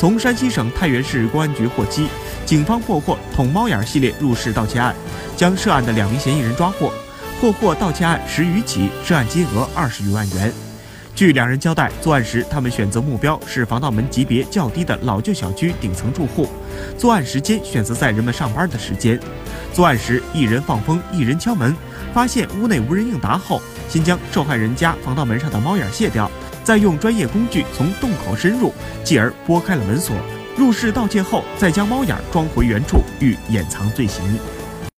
从山西省太原市公安局获悉，警方破获“捅猫眼”系列入室盗窃案，将涉案的两名嫌疑人抓获，破获盗窃案十余起，涉案金额二十余万元。据两人交代，作案时他们选择目标是防盗门级别较低的老旧小区顶层住户，作案时间选择在人们上班的时间。作案时，一人放风，一人敲门，发现屋内无人应答后，先将受害人家防盗门上的猫眼卸掉，再用专业工具从洞口深入，继而拨开了门锁。入室盗窃后，再将猫眼装回原处，欲掩藏罪行。